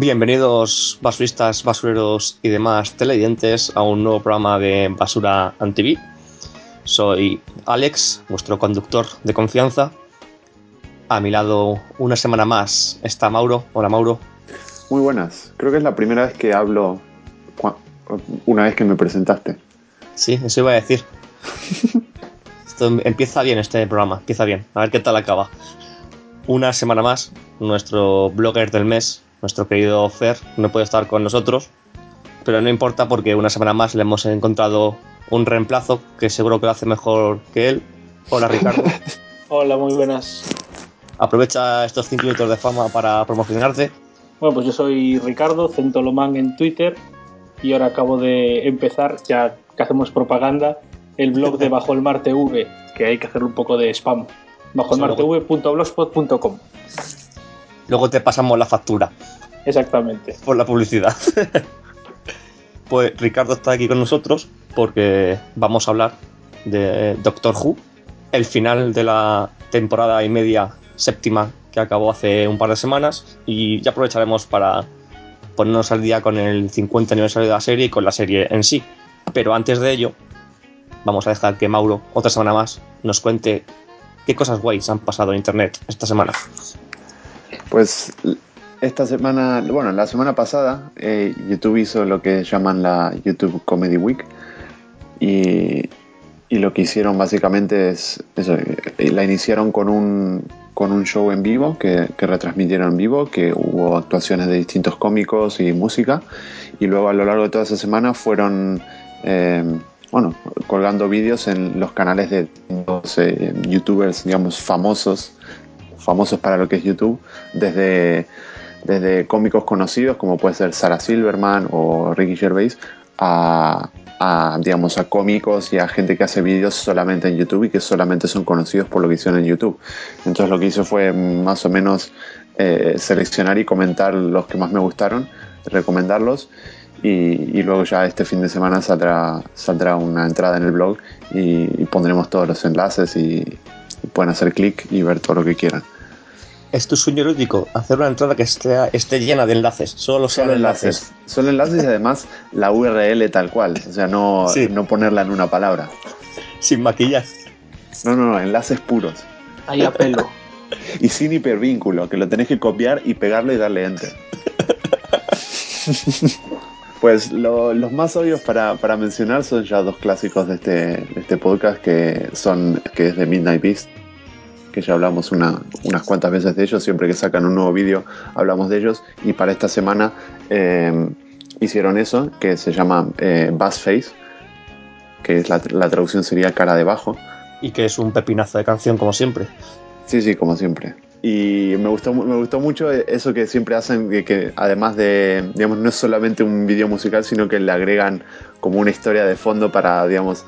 Bienvenidos basuristas, basureros y demás televidentes a un nuevo programa de Basura TV. Soy Alex, vuestro conductor de confianza. A mi lado, una semana más, está Mauro. Hola Mauro. Muy buenas. Creo que es la primera vez que hablo una vez que me presentaste. Sí, eso iba a decir. Esto empieza bien este programa, empieza bien. A ver qué tal acaba. Una semana más, nuestro blogger del mes, nuestro querido Fer no puede estar con nosotros, pero no importa porque una semana más le hemos encontrado un reemplazo que seguro que lo hace mejor que él. Hola Ricardo. Hola, muy buenas. Aprovecha estos 5 minutos de fama para promocionarte. Bueno, pues yo soy Ricardo, Centolomán en Twitter y ahora acabo de empezar, ya que hacemos propaganda, el blog de Bajo el Mar TV, que hay que hacer un poco de spam. bajoelmartv.blogspot.com Luego te pasamos la factura. Exactamente. Por la publicidad. pues Ricardo está aquí con nosotros porque vamos a hablar de Doctor Who, el final de la temporada y media séptima que acabó hace un par de semanas y ya aprovecharemos para ponernos al día con el 50 aniversario de la serie y con la serie en sí. Pero antes de ello, vamos a dejar que Mauro, otra semana más, nos cuente qué cosas guays han pasado en Internet esta semana. Pues esta semana, bueno, la semana pasada eh, YouTube hizo lo que llaman la YouTube Comedy Week. Y, lo que hicieron básicamente es eh, la iniciaron con un, con un show en vivo que, retransmitieron en vivo, que hubo actuaciones de distintos cómicos y música. Y luego a lo largo de toda esa semana fueron... Eh, bueno, colgando vídeos en los canales de los youtubers, digamos, famosos famosos para lo que es YouTube, desde, desde cómicos conocidos como puede ser Sarah Silverman o Ricky Gervais, a, digamos, a cómicos y a gente que hace vídeos solamente en YouTube y que solamente son conocidos por lo que hicieron en YouTube. Entonces lo que hice fue más o menos eh, seleccionar y comentar los que más me gustaron, recomendarlos y, luego ya este fin de semana saldrá, saldrá una entrada en el blog y, pondremos todos los enlaces y pueden hacer clic y ver todo lo que quieran es tu sueño erótico, hacer una entrada que esté, esté llena de enlaces, solo sean enlaces. Solo enlaces y además la URL tal cual, o sea, no, no ponerla en una palabra. Sin maquillar. No, no, no, enlaces puros. Ahí a pelo. y sin hipervínculo, que lo tenés que copiar y pegarlo y darle enter. pues los más obvios para, mencionar son ya dos clásicos de este, de este podcast que son que es de Midnight Beast que ya hablamos unas cuantas veces de ellos, siempre que sacan un nuevo vídeo hablamos de ellos y para esta semana eh, hicieron eso, que se llama eh, Bass Face, que es la, traducción sería cara de bajo. Y que es un pepinazo de canción como siempre. Sí, sí, como siempre. Y me gustó, me gustó mucho eso que siempre hacen, que, además de, digamos, no es solamente un vídeo musical, sino que le agregan como una historia de fondo para, digamos,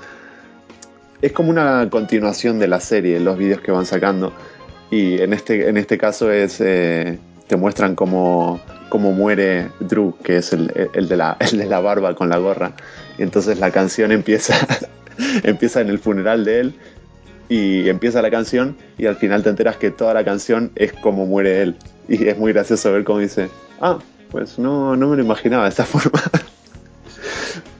es como una continuación de la serie, los vídeos que van sacando. Y en este, en este caso es. Eh, te muestran cómo, cómo, muere Drew, que es el, de la, de la barba con la gorra. Y entonces la canción empieza, empieza en el funeral de él. Y empieza la canción y al final te enteras que toda la canción es como muere él. Y es muy gracioso ver cómo dice, ah, pues no, no me lo imaginaba de esta forma.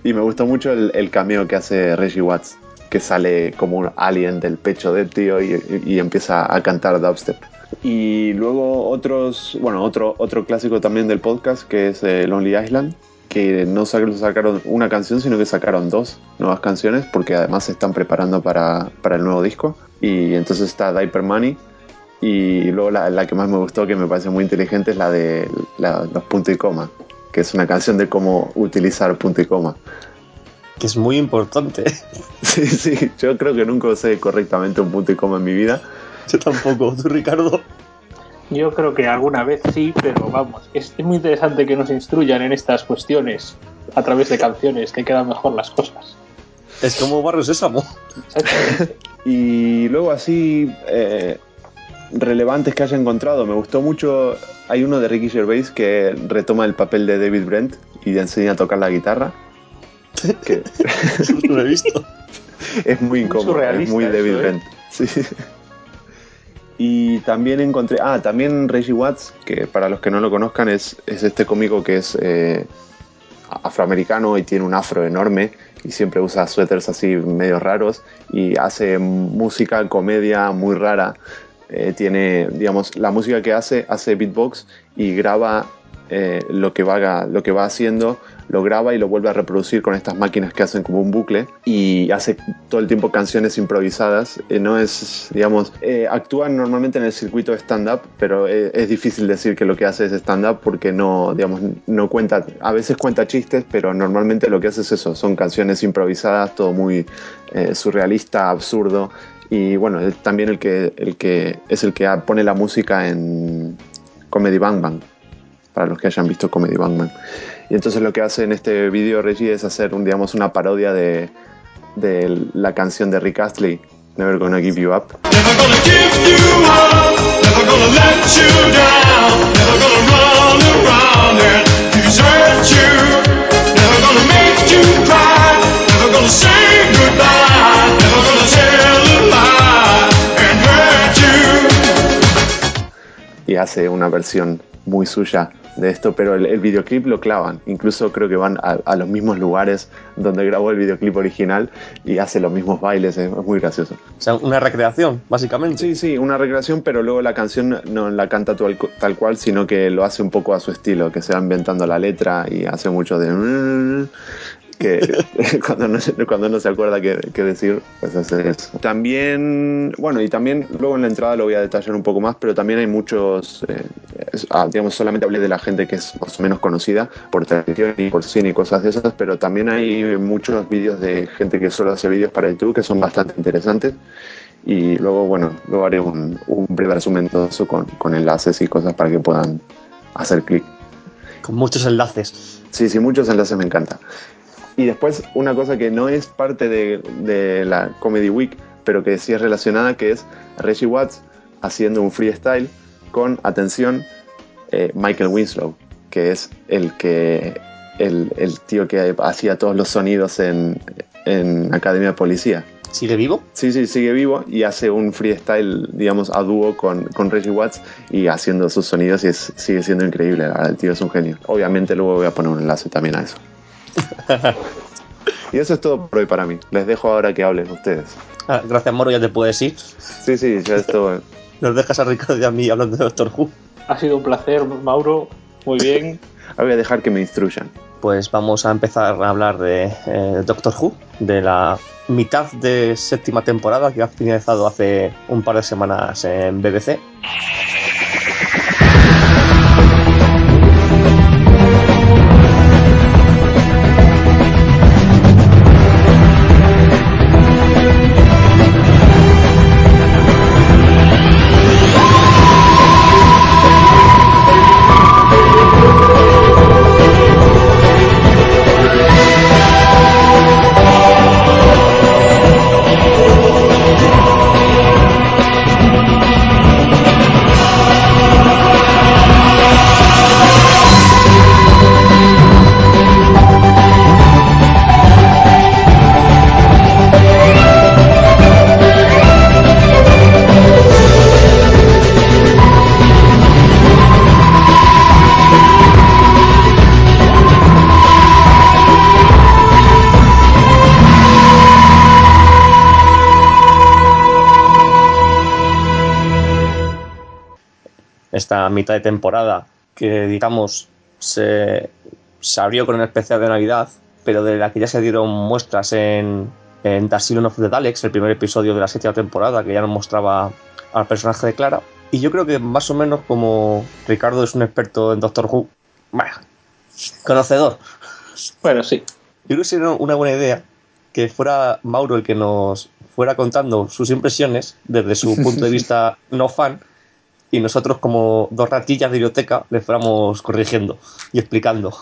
y me gustó mucho el, cameo que hace Reggie Watts que sale como un alien del pecho del tío y, empieza a cantar dubstep. Y luego otros, bueno, otro, otro clásico también del podcast que es eh, Lonely Island, que no sacaron una canción, sino que sacaron dos nuevas canciones, porque además se están preparando para, para el nuevo disco. Y entonces está Diaper Money. Y luego la, la que más me gustó, que me parece muy inteligente, es la de la- los puntos y coma, que es una canción de cómo utilizar punto y coma. Que es muy importante. Sí, sí, yo creo que nunca usé correctamente un punto y coma en mi vida. Yo tampoco. ¿Tú, Ricardo? Yo creo que alguna vez sí, pero vamos, es, muy interesante que nos instruyan en estas cuestiones a través de canciones, que quedan mejor las cosas. Es como Barrio Sésamo. Exactamente. Y luego así eh, relevantes que haya encontrado, me gustó mucho, hay uno de Ricky Gervais que retoma el papel de David Brent y le enseña a tocar la guitarra. Que No lo he visto. es muy incómodo, es surrealista muy eso, David ¿eh? Brent. Sí. Y también encontré, ah, también Reggie Watts, que para los que no lo conozcan es, es este cómico que es eh, afroamericano y tiene un afro enorme y siempre usa suéteres así medio raros y hace música, comedia muy rara. Eh, tiene, digamos, la música que hace, hace beatbox y graba eh, lo, que va, lo que va haciendo, lo graba y lo vuelve a reproducir con estas máquinas que hacen como un bucle y hace todo el tiempo canciones improvisadas. Eh, no es, digamos, eh, actúa normalmente en el circuito stand-up, pero eh, es difícil decir que lo que hace es stand-up porque no, digamos, no cuenta, a veces cuenta chistes, pero normalmente lo que hace es eso, son canciones improvisadas, todo muy eh, surrealista, absurdo. Y bueno, es también el que, el que es el que pone la música en Comedy Bang Bang, para los que hayan visto Comedy Bang Bang. Y entonces lo que hace en este video Reggie es hacer un, digamos, una parodia de, de la canción de Rick Astley, Never Gonna Give You Up. Never gonna give you up, never gonna let you down, never gonna run around and desert you, never gonna make you cry, never gonna say hace una versión muy suya de esto, pero el, el videoclip lo clavan. Incluso creo que van a, a los mismos lugares donde grabó el videoclip original y hace los mismos bailes, es, es muy gracioso. O sea, una recreación, básicamente. Sí, sí, una recreación, pero luego la canción no la canta tal, tal cual, sino que lo hace un poco a su estilo, que se va inventando la letra y hace mucho de... que cuando no, se- cuando no se acuerda qué, qué decir, pues hace eso. También, bueno, y también luego en la entrada lo voy a detallar un poco más, pero también hay muchos, eh, ah, digamos, solamente hablé de la gente que es más o menos conocida por televisión y por cine y cosas de esas, pero también hay muchos vídeos de gente que solo hace vídeos para YouTube que son bastante interesantes. Y luego, bueno, luego haré un, un breve resumen de todo eso con, con enlaces y cosas para que puedan hacer clic. Con muchos enlaces. Sí, sí, muchos enlaces me encanta. Y después una cosa que no es parte de, de la Comedy Week, pero que sí es relacionada, que es Reggie Watts haciendo un freestyle con, atención, eh, Michael Winslow, que es el que el, el tío que hacía todos los sonidos en, en Academia de Policía. ¿Sigue vivo? Sí, sí, sigue vivo y hace un freestyle, digamos, a dúo con, con Reggie Watts y haciendo sus sonidos y es- sigue siendo increíble. El tío es un genio. Obviamente luego voy a poner un enlace también a eso. y eso es todo por hoy para mí. Les dejo ahora que hablen ustedes. Ah, gracias, Moro, ya te puedes ir. Sí, sí, ya esto... Nos dejas a Ricardo y a mí hablando de Doctor Who. Ha sido un placer, Mauro. Muy bien. Ahora voy a dejar que me instruyan. Pues vamos a empezar a hablar de eh, Doctor Who, de la mitad de séptima temporada que ha finalizado hace un par de semanas en BBC. Mitad de temporada que digamos se se abrió con un especial de Navidad, pero de la que ya se dieron muestras en, en The Asylum of the Daleks, el primer episodio de la séptima temporada, que ya nos mostraba al personaje de Clara. Y yo creo que más o menos como Ricardo es un experto en Doctor Who, bueno, conocedor, Bueno, sí. yo creo que sería una buena idea que fuera Mauro el que nos fuera contando sus impresiones desde su punto de vista no fan y nosotros como dos ratillas de biblioteca le fuéramos corrigiendo y explicando.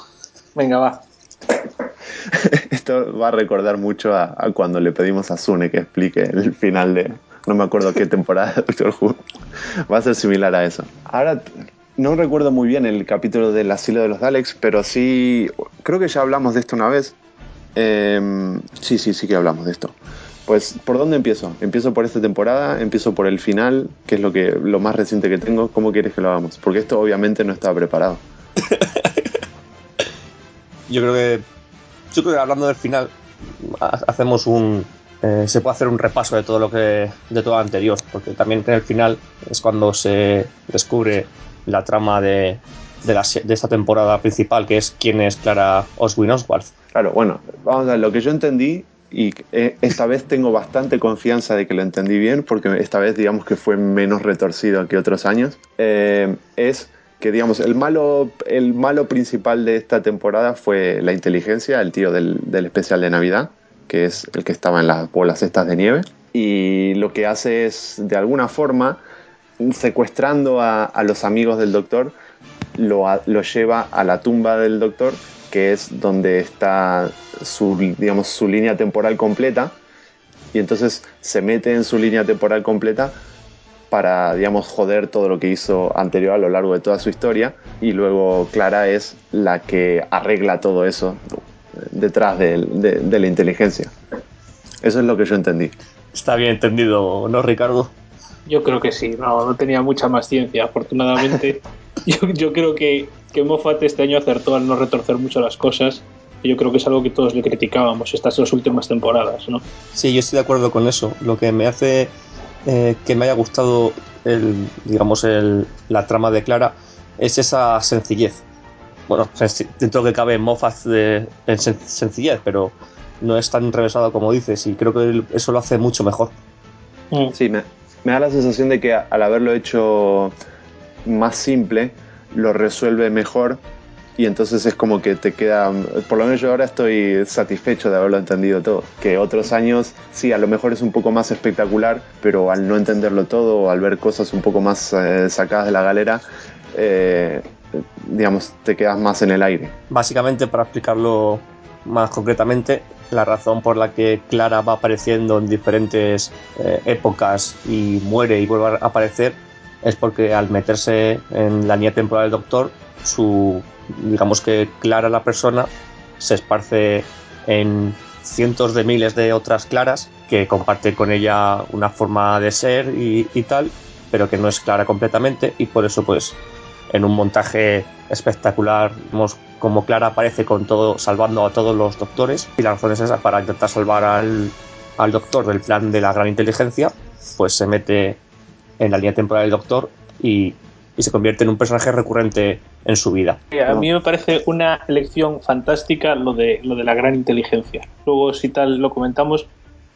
Venga, va. Esto va a recordar mucho a, a cuando le pedimos a Sune que explique el final de. No me acuerdo qué temporada de Doctor Who. Va a ser similar a eso. Ahora, no recuerdo muy bien el capítulo del asilo de los Daleks, pero sí. Creo que ya hablamos de esto una vez. Em, sí, sí, sí que hablamos de esto. Pues, ¿por dónde empiezo? ¿Empiezo por esta temporada? ¿Empiezo por el final? Que es lo, que, lo más reciente que tengo. ¿Cómo quieres que lo hagamos? Porque esto obviamente no estaba preparado. Yo creo que, yo creo que hablando del final, ha- hacemos un. eh, se puede hacer un repaso de todo lo que. de todo lo anterior, porque también en el final es cuando se descubre la trama de, de, la de esta temporada principal, que es quién es Clara Oswin Oswald. Claro, bueno, vamos a ver, lo que yo entendí, y eh, esta vez tengo bastante confianza de que lo entendí bien, porque esta vez digamos que fue menos retorcido que otros años, eh, es que digamos, el malo, el malo principal de esta temporada fue la inteligencia, el tío del, del especial de Navidad, que es el que estaba en las bolas estas de nieve, y lo que hace es, de alguna forma, secuestrando a, a los amigos del doctor, lo, lo lleva a la tumba del doctor, que es donde está su, digamos, su línea temporal completa, y entonces se mete en su línea temporal completa para, digamos, joder todo lo que hizo anterior a lo largo de toda su historia, y luego Clara es la que arregla todo eso detrás de, de- de la inteligencia. Eso es lo que yo entendí. Está bien entendido, ¿no, Ricardo? Yo creo que sí, no, no tenía mucha más ciencia, afortunadamente. yo, yo creo que, que Moffat este año acertó al no retorcer mucho las cosas. Y yo creo que es algo que todos le criticábamos estas dos últimas temporadas, ¿no? Sí, yo estoy de acuerdo con eso. Lo que me hace eh, que me haya gustado el, digamos, el, la trama de Clara es esa sencillez. Bueno, dentro que cabe Moffat de, en sen- sencillez, pero no es tan enrevesado como dices y creo que eso lo hace mucho mejor. Mm. Sí, me, me da la sensación de que al haberlo hecho más simple, lo resuelve mejor y entonces es como que te queda, por lo menos yo ahora estoy satisfecho de haberlo entendido todo. Que otros años, sí, a lo mejor es un poco más espectacular, pero al no entenderlo todo al ver cosas un poco más eh, sacadas de la galera, eh, digamos, te quedas más en el aire. Básicamente, para explicarlo más concretamente, la razón por la que Clara va apareciendo en diferentes eh, épocas y muere y vuelve a aparecer es porque al meterse en la línea temporal del Doctor, su, digamos que Clara la persona se esparce en cientos de miles de otras Claras que comparten con ella una forma de ser y, y tal, pero que no es Clara completamente y por eso pues en un montaje espectacular vemos como Clara aparece con todo salvando a todos los doctores. Y la razón es esa para intentar salvar al, al doctor del plan de la gran inteligencia pues se mete en la línea temporal del doctor y, y se convierte en un personaje recurrente en su vida A mí me parece una elección fantástica lo de, lo de la gran inteligencia. Luego, si tal, lo comentamos,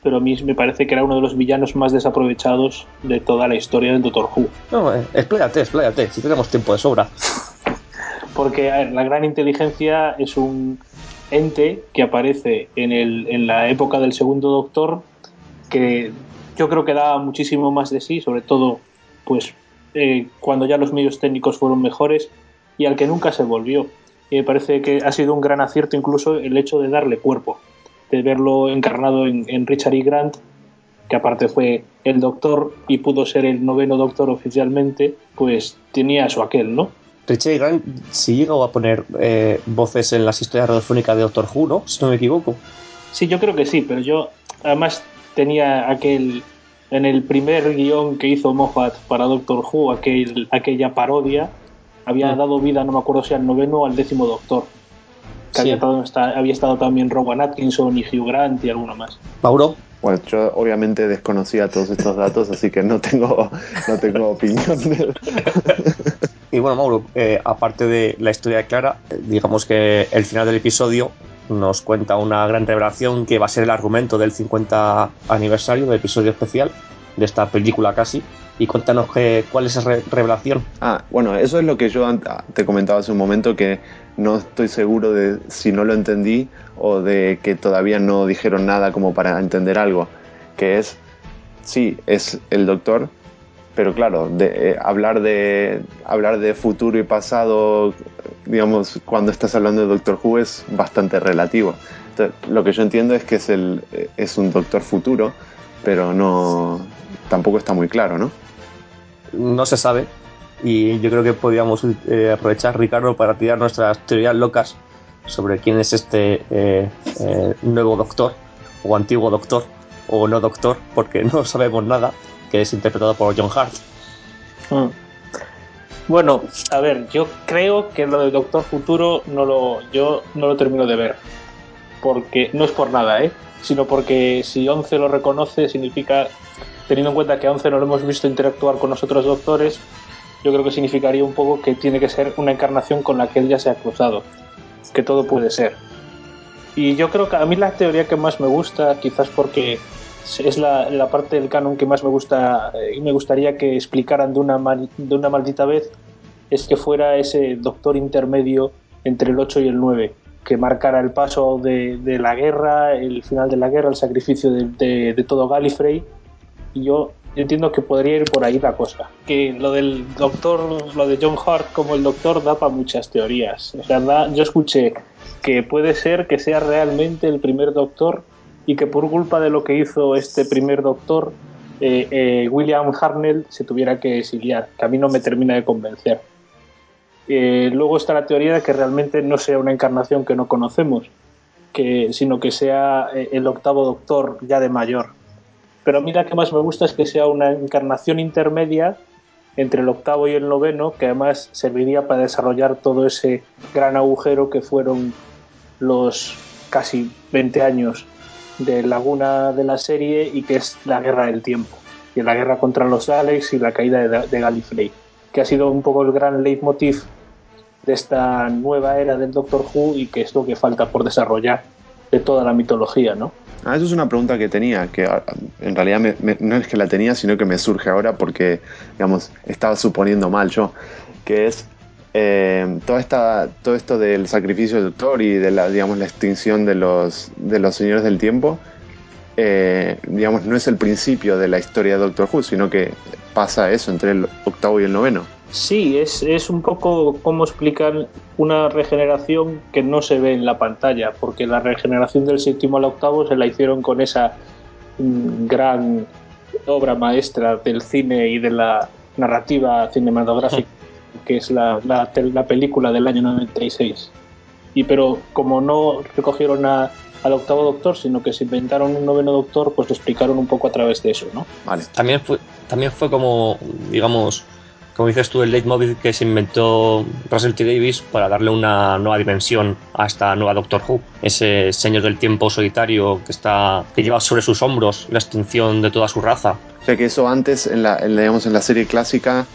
pero a mí me parece que era uno de los villanos más desaprovechados de toda la historia del Doctor Who. no, eh, expláyate, expláyate si tenemos tiempo de sobra Porque a ver, la gran inteligencia es un ente que aparece en, el, en la época del segundo Doctor, que yo creo que daba muchísimo más de sí, sobre todo pues eh, cuando ya los medios técnicos fueron mejores y al que nunca se volvió. Me parece que ha sido un gran acierto incluso el hecho de darle cuerpo, de verlo encarnado en, en Richard E. Grant, que aparte fue el doctor y pudo ser el noveno doctor oficialmente, pues tenía su aquel, ¿no? Richard Grant si llegó a poner eh, voces en las historias radiofónicas de Doctor Who, ¿no? si no me equivoco Sí, yo creo que sí, pero yo además tenía aquel en el primer guion que hizo Moffat para Doctor Who, aquel, aquella parodia, había Mm. dado vida, no me acuerdo si al noveno o al décimo Doctor. Que Sí. había, estado, había estado también Rowan Atkinson y Hugh Grant y alguno más. Mauro Bueno, yo obviamente desconocía todos estos datos, así que no tengo, no tengo opinión. de- Y bueno, Mauro, eh, aparte de la historia de Clara, eh, digamos que el final del episodio nos cuenta una gran revelación que va a ser el argumento del 50 aniversario del episodio especial de esta película casi. Y cuéntanos que, cuál es esa re- revelación. Ah, bueno, eso es lo que yo te comentaba hace un momento que no estoy seguro de si no lo entendí o de que todavía no dijeron nada como para entender algo. Que es, sí, es el doctor, pero claro, eh, hablar, de, hablar de futuro y pasado, digamos, cuando estás hablando de Doctor Who es bastante relativo. Lo que yo entiendo es que es, el, eh, es un doctor futuro, pero no tampoco está muy claro, ¿no? No se sabe. Y yo creo que podríamos eh, aprovechar, Ricardo, para tirar nuestras teorías locas sobre quién es este nuevo doctor, o antiguo doctor, o no doctor, porque no sabemos nada, que es interpretado por John Hart. Mm. Bueno, a ver, yo creo que lo de Doctor Futuro no lo, yo no lo termino de ver. Porque no es por nada, ¿eh? Sino porque si Once lo reconoce, significa, teniendo en cuenta que a Once no lo hemos visto interactuar con los otros doctores, yo creo que significaría un poco que tiene que ser una encarnación con la que él ya se ha cruzado. Que todo puede ser. Y yo creo que a mí la teoría que más me gusta, quizás porque es la, la parte del canon que más me gusta eh, y me gustaría que explicaran de una, de una maldita vez, es que fuera ese doctor intermedio entre el 8 y el 9, que marcara el paso de, de la guerra, el final de la guerra, el sacrificio de, de- todo Gallifrey. Y yo entiendo que podría ir por ahí la cosa. Que lo del doctor, lo de John Hart como el doctor da para muchas teorías. O sea, yo escuché que puede ser que sea realmente el primer doctor y que por culpa de lo que hizo este primer doctor, eh, eh, William Hartnell se tuviera que exiliar, que a mí no me termina de convencer. Eh, luego está la teoría de que realmente no sea una encarnación que no conocemos, que, sino que sea eh, el octavo doctor ya de mayor. Pero a mí la que más me gusta es que sea una encarnación intermedia entre el octavo y el noveno, que además serviría para desarrollar todo ese gran agujero que fueron los casi 20 años de laguna de la serie y que es la guerra del tiempo, y la guerra contra los Daleks y la caída de, de Gallifrey, que ha sido un poco el gran leitmotiv de esta nueva era del Doctor Who y que es lo que falta por desarrollar de toda la mitología, ¿no? Ah, eso es una pregunta que tenía, que ah, en realidad no es que la tenía, sino que me surge ahora porque, digamos, estaba suponiendo mal yo, que es eh, toda esta, todo esto del sacrificio del doctor y de la, digamos, la extinción de los, de los señores del tiempo, eh, digamos, no es el principio de la historia de Doctor Who, sino que pasa eso entre el octavo y el noveno. Sí, es, es un poco como explicar una regeneración que no se ve en la pantalla, porque la regeneración del séptimo al octavo se la hicieron con esa mm, gran obra maestra del cine y de la narrativa cinematográfica, que es la, la, la película del año 96. Y pero como no recogieron a- al octavo doctor, sino que se inventaron un noveno doctor, pues lo explicaron un poco a través de eso, ¿no? Vale. También fue, también fue como, digamos, como dices tú, el leitmotiv que se inventó Russell T. Davis para darle una nueva dimensión a esta nueva Doctor Who. Ese señor del tiempo solitario que está que lleva sobre sus hombros la extinción de toda su raza. O sea que eso antes, en la, en, la- digamos, en la serie clásica,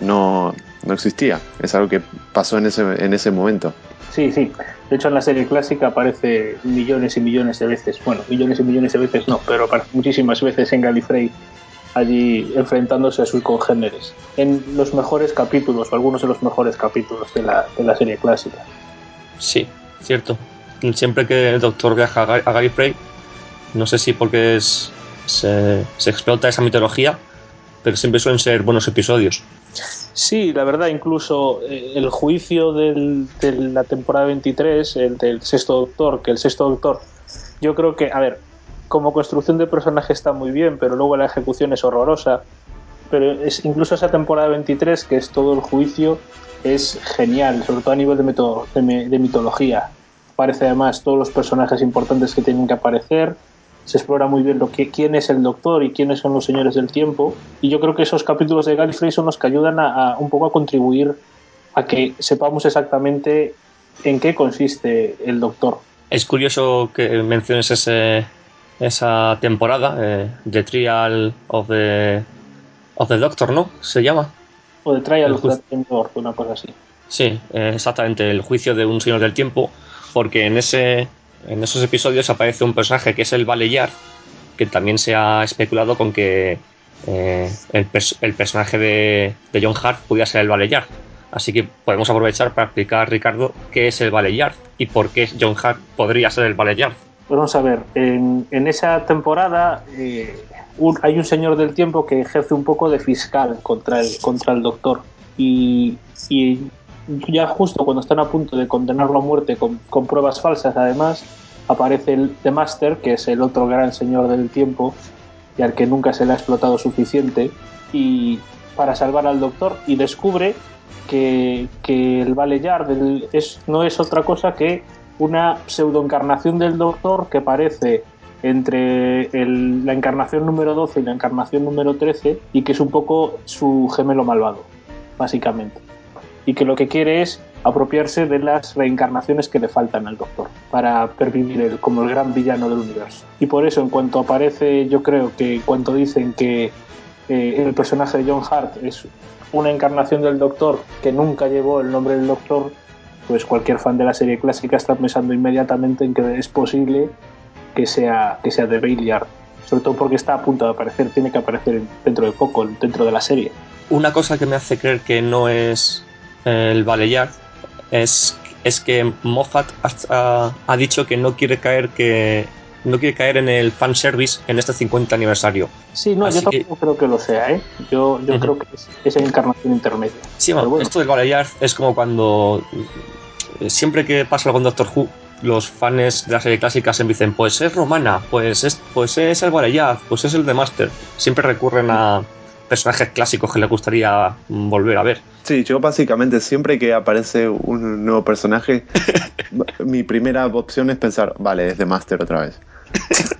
no, no existía. Es algo que pasó en ese, en ese momento. Sí, sí. De hecho, en la serie clásica aparece millones y millones de veces. Bueno, millones y millones de veces no, pero aparece muchísimas veces en Gallifrey allí enfrentándose a sus congéneres. En los mejores capítulos, o algunos de los mejores capítulos de la, de la serie clásica. Sí, cierto. Siempre que el Doctor viaja a Ga- a Gallifrey, no sé si porque es, se, se explota esa mitología, pero siempre suelen ser buenos episodios. Sí, la verdad, incluso eh, el juicio de la temporada 23, el del sexto doctor, que el sexto doctor, yo creo que, a ver, como construcción de personaje está muy bien, pero luego la ejecución es horrorosa. Pero es, incluso esa temporada 23, que es todo el juicio, es genial, sobre todo a nivel de, mito- de mitología. Aparece además todos los personajes importantes que tienen que aparecer. Se explora muy bien lo que, quién es el doctor y quiénes son los señores del tiempo. Y yo creo que esos capítulos de Gallifrey son los que ayudan a, a un poco a contribuir a que sepamos exactamente en qué consiste el doctor. Es curioso que menciones ese, esa temporada, eh, The Trial of the, of the Doctor, ¿no? Se llama. O de Trial El of the Lord, una cosa así. Sí, eh, exactamente, el juicio de un señor del tiempo, porque en ese en esos episodios aparece un personaje que es el Valeyard, que también se ha especulado con que eh, el, pers- el personaje de, John Hart pudiera ser el Valeyard. Así que podemos aprovechar para explicar, Ricardo, qué es el Valeyard y por qué John Hart podría ser el Valeyard. Pues vamos a ver, en, esa temporada eh, hay un señor del tiempo que ejerce un poco de fiscal contra el, contra el doctor. Y, y ya justo cuando están a punto de condenarlo a muerte con, con pruebas falsas, además, aparece el The Master, que es el otro gran señor del tiempo y al que nunca se le ha explotado suficiente, y para salvar al doctor, y descubre que, que el Valeyard es, no es otra cosa que una pseudoencarnación del Doctor que parece entre la encarnación número 12 y la encarnación número 13 y que es un poco su gemelo malvado, básicamente. Y que lo que quiere es apropiarse de las reencarnaciones que le faltan al Doctor para pervivir él como el gran villano del universo. Y por eso, en cuanto aparece, yo creo que cuando dicen que eh, el personaje de John Hart es una encarnación del Doctor que nunca llevó el nombre del Doctor, pues cualquier fan de la serie clásica está pensando inmediatamente en que es posible que sea, que sea de Bayliard. Sobre todo porque está a punto de aparecer, tiene que aparecer dentro de poco, dentro de la serie. Una cosa que me hace creer que no es el Valeyard es, es que Moffat ha, ha- dicho que no quiere caer que no quiere caer en el fanservice en este 50 aniversario. Sí, no, Así yo que- tampoco creo que lo sea, ¿eh? Yo, yo creo que es, es encarnación intermedia. Sí, bueno, bueno. esto del Valeyard es como cuando eh, siempre que pasa algo con Doctor Who, los fans de la serie clásica se dicen, pues es romana, pues es, pues es el Valeyard, pues es el de Master. Siempre recurren a personajes clásicos que les gustaría mm, volver a ver. Sí, yo básicamente siempre que aparece un nuevo personaje, mi primera opción es pensar, vale, es de Master otra vez.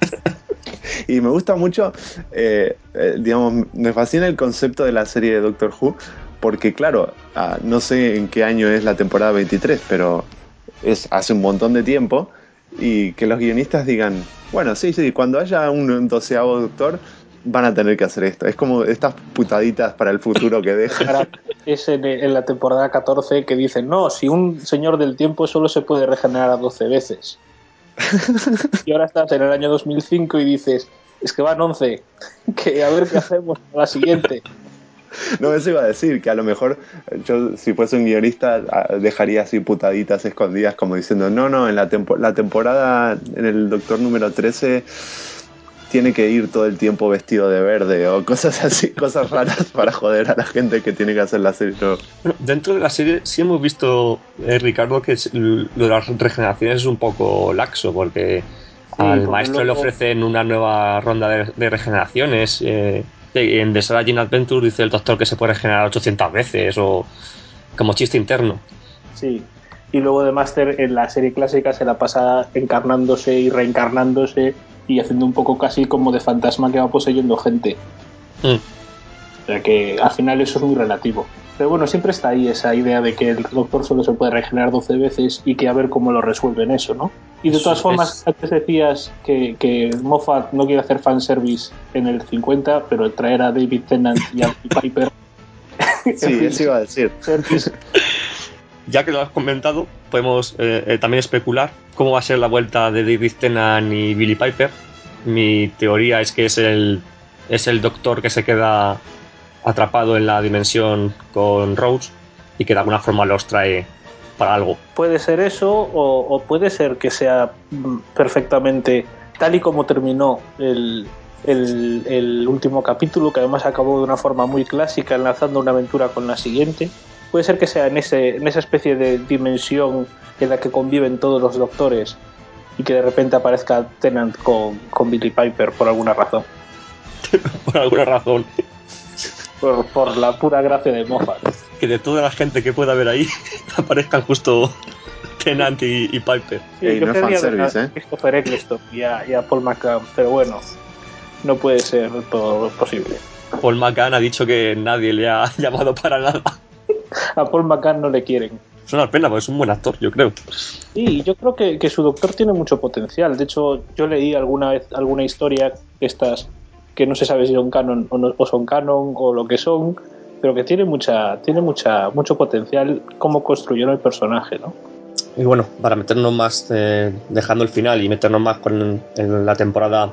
y me gusta mucho, eh, eh, digamos, me fascina el concepto de la serie de Doctor Who, porque claro, ah, no sé en qué año es la temporada 23, pero es hace un montón de tiempo, y que los guionistas digan, bueno, sí, sí, cuando haya un doceavo Doctor, van a tener que hacer esto. Es como estas putaditas para el futuro que dejan. Es en, en la temporada 14 que dicen, no, si un señor del tiempo solo se puede regenerar a 12 veces. y ahora estás en el año 2005 y dices, es que van 11, que a ver qué hacemos para la siguiente. No, eso iba a decir, que a lo mejor yo, si fuese un guionista, ah, dejaría así putaditas escondidas, como diciendo, no, no, en la, tempo- la temporada, en el Doctor número 13, tiene que ir todo el tiempo vestido de verde, o cosas así, cosas raras para joder a la gente que tiene que hacer la serie. No. Bueno, dentro de la serie sí hemos visto, eh, Ricardo, que es- lo de las regeneraciones es un poco laxo, porque al porque maestro le ofrecen una nueva ronda de, de regeneraciones. eh, en The Sarah Jane Adventure dice el doctor que se puede regenerar 800 veces, o como chiste interno. Sí. Y luego de Master en la serie clásica se la pasa encarnándose y reencarnándose y haciendo un poco casi como de fantasma que va poseyendo gente. Mm. O sea que al final eso es muy relativo. Pero bueno, siempre está ahí esa idea de que el doctor solo se puede regenerar 12 veces y que a ver cómo lo resuelven eso, ¿no? Y de todas es- formas, antes decías que, que Moffat no quiere hacer fanservice en el 50, pero traer a David Tennant y a Piper. Sí, eso iba a decir. Ya que lo has comentado, podemos eh, eh, también especular cómo va a ser la vuelta de David Tennant y Billy Piper. Mi teoría es que es el, es el doctor que se queda atrapado en la dimensión con Rose y que de alguna forma los trae para algo. Puede ser eso o, o puede ser que sea mm, perfectamente tal y como terminó el- el último capítulo, que además acabó de una forma muy clásica, enlazando una aventura con la siguiente. Puede ser que sea en, ese, en esa especie de dimensión en la que conviven todos los doctores y que de repente aparezca Tennant con, con Billy Piper por alguna razón. Por alguna razón. Por, por la pura gracia de Moffat. Que de toda la gente que pueda haber ahí aparezcan justo Tennant y, y Piper. Sí, yo no es querría ver a ¿eh? Christopher Eccleston y a, y a Paul McCann, pero bueno, no puede ser todo posible. Paul McCann ha dicho que nadie le ha llamado para nada. A Paul McCann no le quieren. Es una pena, porque es un buen actor, yo creo. Sí, yo creo que, que su doctor tiene mucho potencial. De hecho, yo leí alguna vez alguna historia, estas que no se sabe si son canon o, no- o son canon o lo que son, pero que tiene mucha, tiene mucha, mucho potencial cómo construyeron el personaje, ¿no? Y bueno, para meternos más, eh, dejando el final y meternos más con en la temporada.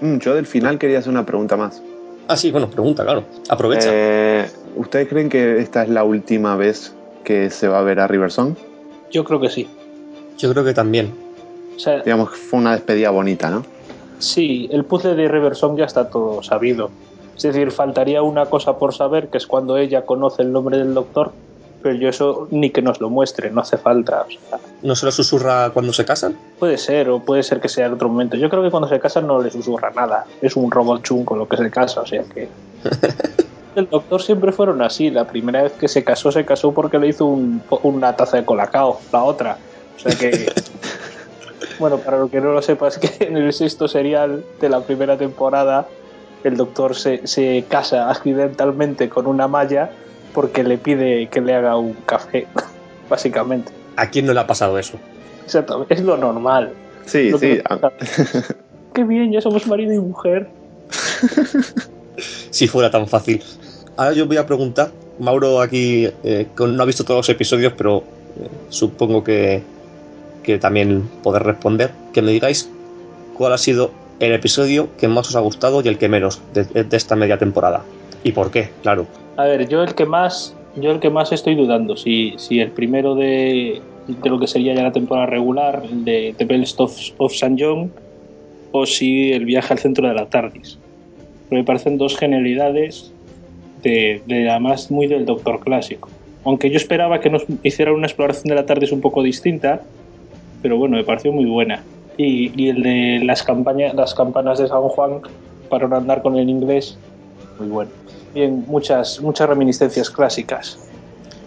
Mm, yo del final quería hacer una pregunta más. Ah, sí, bueno, pregunta, claro. Aprovecha. Eh, ¿Ustedes creen que esta es la última vez que se va a ver a Riversong? Yo creo que sí. Yo creo que también. O sea, Digamos que fue una despedida bonita, ¿no? sí, el puzzle de Riversong ya está todo sabido. Es decir, faltaría una cosa por saber, que es cuando ella conoce el nombre del doctor, pero yo eso ni que nos lo muestre, no hace falta. O sea, ¿No se lo susurra cuando se casan? puede ser, o puede ser que sea en otro momento. Yo creo que cuando se casan no le susurra nada. Es un robot chun con lo que se casa, o sea que. El doctor siempre fueron así. La primera vez que se casó, se casó porque le hizo un- una taza de colacao, la otra. O sea que. Bueno, para lo que no lo sepa, es que en el sexto serial de la primera temporada, el doctor se, se casa accidentalmente con una malla porque le pide que le haga un café, básicamente. ¿A quién no le ha pasado eso? Exactamente, es lo normal. Sí, Lo sí. Qué bien, ya somos marido y mujer. Si fuera tan fácil. Ahora yo voy a preguntar. Mauro aquí eh, no ha visto todos los episodios, pero eh, supongo que, que también poder responder. Que me digáis cuál ha sido el episodio que más os ha gustado y el que menos de, de esta media temporada. ¿Y por qué? Claro. A ver, yo el que más, yo el que más estoy dudando, si, si el primero de, de lo que sería ya la temporada regular, el de The Best of, of St. John, o si el viaje al centro de la TARDIS. Pero me parecen dos genialidades de, de además muy del Doctor clásico. Aunque yo esperaba que nos hiciera una exploración de la TARDIS un poco distinta, pero bueno, me pareció muy buena. Y, y el de las, las campanas de San Juan, para andar con el inglés, muy bueno. Bien, muchas, muchas reminiscencias clásicas.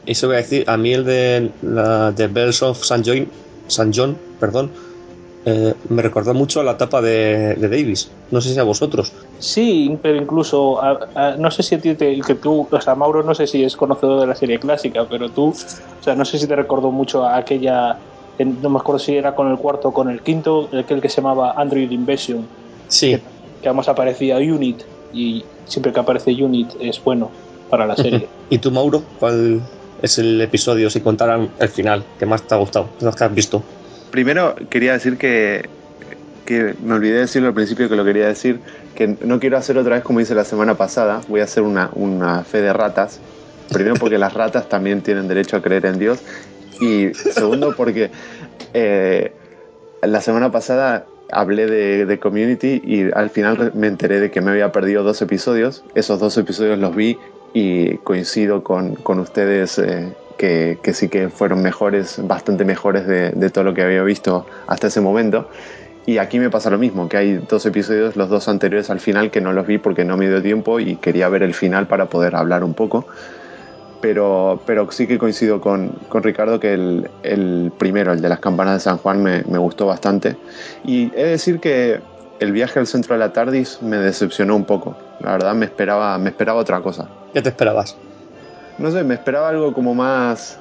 Eso voy a decir, a mí el de la de Bells of St. John, St. John perdón, eh, me recordó mucho a la etapa de, de Davis. No sé si a vosotros. Sí, pero incluso, a- a- no sé si a ti te, que tú, o sea, Mauro no sé si es conocedor de la serie clásica, pero tú, o sea, no sé si te recordó mucho a aquella, no me acuerdo si era con el cuarto o con el quinto, aquel que se llamaba Android Invasion, Sí, que además aparecía Unit, y siempre que aparece Unit es bueno para la serie. ¿Y tú, Mauro? ¿Cuál es el episodio, si contaran el final, que más te ha gustado? Los que has visto. Primero quería decir que, que me olvidé de decirlo al principio que lo quería decir, que no quiero hacer otra vez como hice la semana pasada, voy a hacer una, una fe de ratas. Primero porque las ratas también tienen derecho a creer en Dios y segundo porque eh, la semana pasada hablé de, de Community y al final me enteré de que me había perdido dos episodios. Esos dos episodios los vi y coincido con, con ustedes eh, que, que sí que fueron mejores, bastante mejores de, de todo lo que había visto hasta ese momento. Y aquí me pasa lo mismo, que hay dos episodios, los dos anteriores al final, que no los vi porque no me dio tiempo y quería ver el final para poder hablar un poco. Pero, pero sí que coincido con, con Ricardo que el, el primero, el de las campanas de San Juan, me, me gustó bastante. Y he de decir que el viaje al centro de la TARDIS me decepcionó un poco. La verdad me esperaba, me esperaba otra cosa. ¿Qué te esperabas? No sé, me esperaba algo como más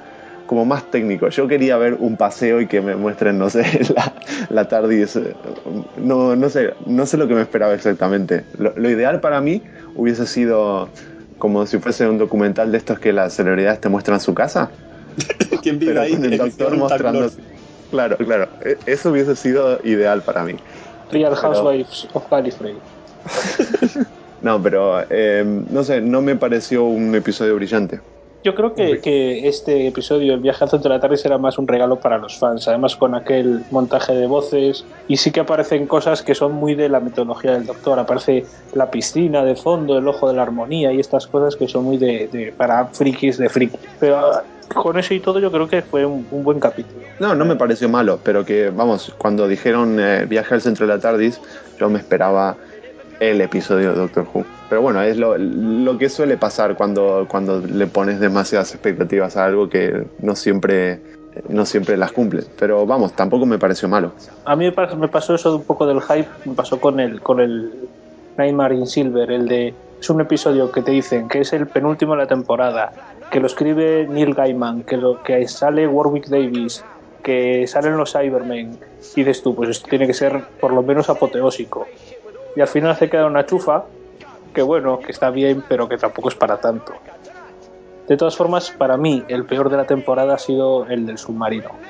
como más técnico. Yo quería ver un paseo y que me muestren, no sé, la, la TARDIS. No, no sé, no sé lo que me esperaba exactamente. Lo, lo ideal para mí hubiese sido como si fuese un documental de estos que las celebridades te muestran su casa. ¿Quién Pero con el doctor mostrando. Claro, claro. E- Eso hubiese sido ideal para mí. Real Pero- Housewives of Gallifrey. No, pero eh, no sé, no me pareció un episodio brillante. Yo creo que, que este episodio, El viaje al centro de la tarde, será más un regalo para los fans. Además, con aquel montaje de voces. Y sí que aparecen cosas que son muy de la mitología del doctor. Aparece la piscina de fondo, el ojo de la armonía y estas cosas que son muy de, de- para frikis de friki. Pero ah, con eso y todo, yo creo que fue un, un buen capítulo. No, no me pareció malo, pero que, vamos, cuando dijeron eh, viaje al centro de la TARDIS, yo me esperaba el episodio de Doctor Who. Pero bueno, es lo, que suele pasar cuando, cuando le pones demasiadas expectativas a algo que no siempre, no siempre las cumple. Pero vamos, tampoco me pareció malo. A mí me pasó eso de un poco del hype, me pasó con el, con el Nightmare in Silver, el de... Es un episodio que te dicen que es el penúltimo de la temporada, que lo escribe Neil Gaiman, que, lo, que sale Warwick Davis, que salen los Cybermen, y dices tú, pues esto tiene que ser por lo menos apoteósico. Y al final se queda una chufa, que bueno, que está bien, pero que tampoco es para tanto. De todas formas, para mí, el peor de la temporada ha sido el del submarino.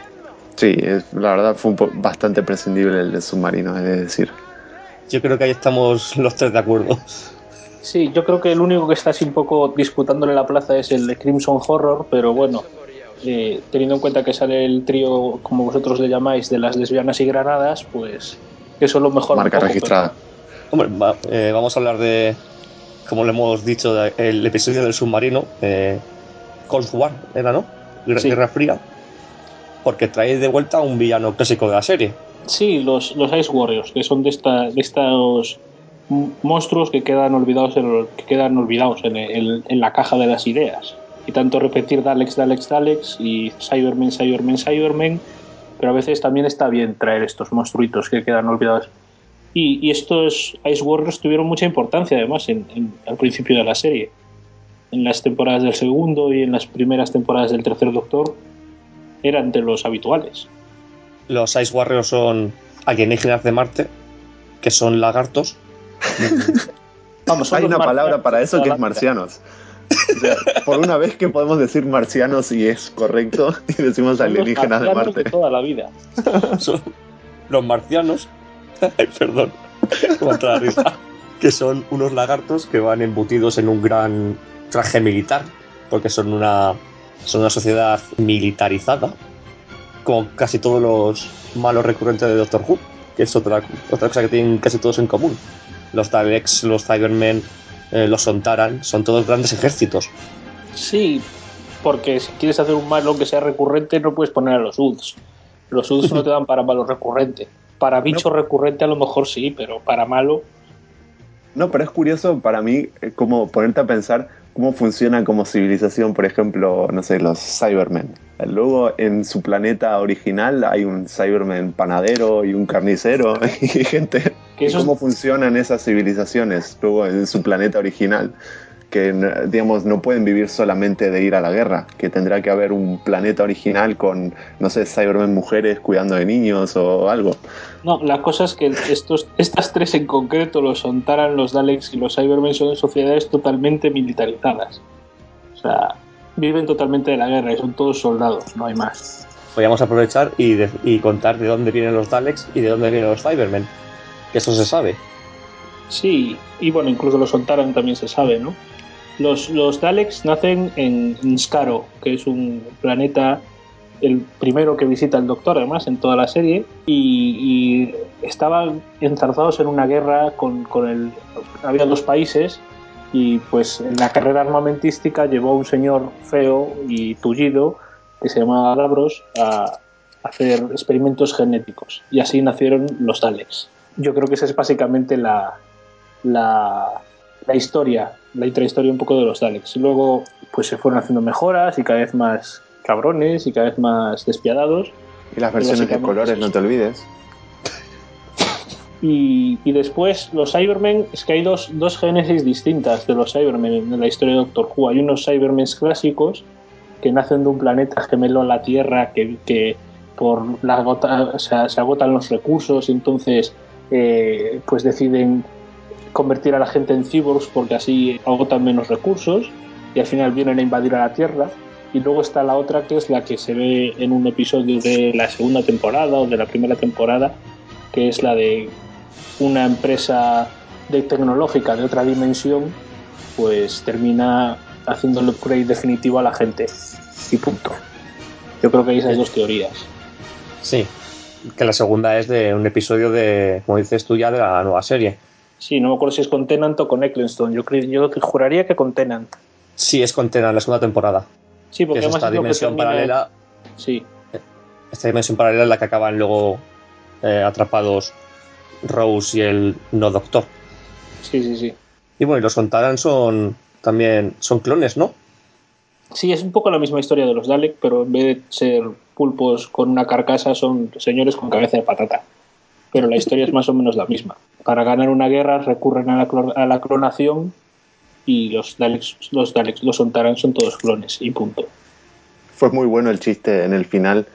Sí, es- la verdad fue un po- bastante prescindible el de submarino, es decir. Yo creo que ahí estamos los tres de acuerdo. Sí, yo creo que el único que está así un poco disputándole la plaza es el de Crimson Horror, pero bueno, eh, teniendo en cuenta que sale el trío, como vosotros le llamáis, de las lesbianas y granadas, pues eso lo mejor. Marca registrada. Hombre, va- eh, vamos a hablar de, como le hemos dicho, de- el episodio del submarino, eh, Cold War, ¿era, no? Guerra, Sí. Guerra Fría. Porque trae de vuelta a un villano clásico de la serie. Sí, los, los Ice Warriors, que son de, esta, de estos monstruos que quedan olvidados en, que quedan olvidados en, el- en la caja de las ideas. Y tanto repetir Daleks, Daleks, Daleks y Cybermen, Cybermen, Cybermen, pero a veces también está bien traer estos monstruitos que quedan olvidados. Y, y estos Ice Warriors tuvieron mucha importancia además en, en- al principio de la serie. En las temporadas del segundo y en las primeras temporadas del tercer Doctor eran de los habituales. Los Ice Warriors son alienígenas de Marte, que son lagartos. Vamos, son Hay una palabra para de eso que es marcianos. O sea, por una vez que podemos decir marcianos y es correcto, y decimos alienígenas de Marte. toda la vida. son los marcianos. Ay, perdón, contra la risa. Que son unos lagartos que van embutidos en un gran traje militar, porque son una, son una sociedad militarizada, como casi todos los malos recurrentes de Doctor Who, que es otra, otra cosa que tienen casi todos en común. Los Daleks, los Cybermen, eh, los Sontaran, son todos grandes ejércitos. Sí, porque si quieres hacer un malo que sea recurrente, no puedes poner a los UDs. Los UDs no te dan para malo recurrente. Para bicho recurrente a lo mejor sí, pero para malo. No, pero es curioso para mí eh, como ponerte a pensar cómo funciona como civilización, por ejemplo, no sé, los Cybermen. Luego en su planeta original hay un Cybermen panadero y un carnicero y gente. Que ¿Y eso es- ¿Cómo funcionan esas civilizaciones luego en su planeta original? Que digamos no pueden vivir solamente de ir a la guerra, que tendrá que haber un planeta original con, no sé, Cybermen mujeres cuidando de niños o algo. No, la cosa es que estos, estas tres en concreto, los Sontaran, los Daleks y los Cybermen, son sociedades totalmente militarizadas. O sea, viven totalmente de la guerra y son todos soldados, no hay más. Podríamos aprovechar y, de- y contar de dónde vienen los Daleks y de dónde vienen los Cybermen. Que eso se sabe. Sí, y bueno, incluso los Sontaran también se sabe, ¿no? Los, Daleks nacen en, Skaro, que es un planeta, el primero que visita el Doctor, además, en toda la serie, y, y estaban enzarzados en una guerra con, con el. Había dos países, y pues en la carrera armamentística llevó a un señor feo y tullido, que se llamaba Davros, a hacer experimentos genéticos, y así nacieron los Daleks. Yo creo que esa es básicamente la, la, la historia, la intrahistoria un poco de los Daleks. Luego, pues se fueron haciendo mejoras y cada vez más cabrones y cada vez más despiadados. Y las versiones de colores, es no te olvides. Y, y después los Cybermen, es que hay dos, dos génesis distintas de los Cybermen en la historia de Doctor Who. Hay unos Cybermen clásicos que nacen de un planeta gemelo a la Tierra que, que por la o sea, se agotan los recursos y entonces eh, pues deciden convertir a la gente en cyborgs porque así agotan menos recursos y al final vienen a invadir a la Tierra. Y luego está la otra que es la que se ve en un episodio de la segunda temporada o de la primera temporada, que es la de una empresa de tecnológica de otra dimensión, pues termina haciendo el upgrade definitivo a la gente. Y punto. Yo creo que hay esas dos teorías. Sí. Que la segunda es de un episodio de, como dices tú ya, de la nueva serie. Sí, no me acuerdo si es con Tennant o con Eccleston. Yo, creo- yo juraría que con Tennant. Sí, es con Tennant, la segunda temporada. Sí, Que porque es además esta es que dimensión paralela. Sí, Esta dimensión paralela en la que acaban luego eh, atrapados Rose y el no doctor. sí, sí, sí. Y bueno, y los Sontaran son también son clones, ¿no? Sí, es un poco la misma historia de los Dalek, pero en vez de ser pulpos con una carcasa, son señores con cabeza de patata. Pero la historia es más o menos la misma. Para ganar una guerra recurren a la, a la clonación y los Daleks, los Daleks, los Sontaran son todos clones y punto. Fue muy bueno el chiste en el final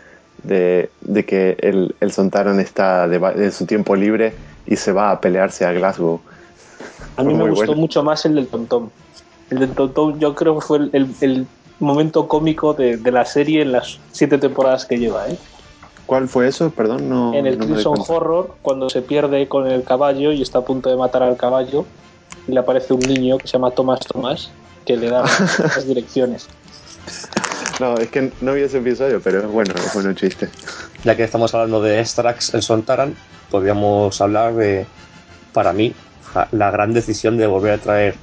de, de que el, el Sontaran está de, de su tiempo libre y se va a pelearse a Glasgow. A mí Fue me gustó bueno. mucho más el del Tontón. El del Tontón yo creo que fue el, el- el momento cómico de, de la serie en las siete temporadas que lleva, ¿eh? ¿Cuál fue eso? Perdón, no. en el no Crimson. Horror, cuando se pierde con el caballo y está a punto de matar al caballo, y le aparece un niño que se llama Tomás Tomás, que le da las direcciones. No, es que no vi ese episodio, pero bueno, es bueno el chiste. Ya que estamos hablando de Strax en Sontaran, podríamos hablar de, para mí, la gran decisión de volver a traer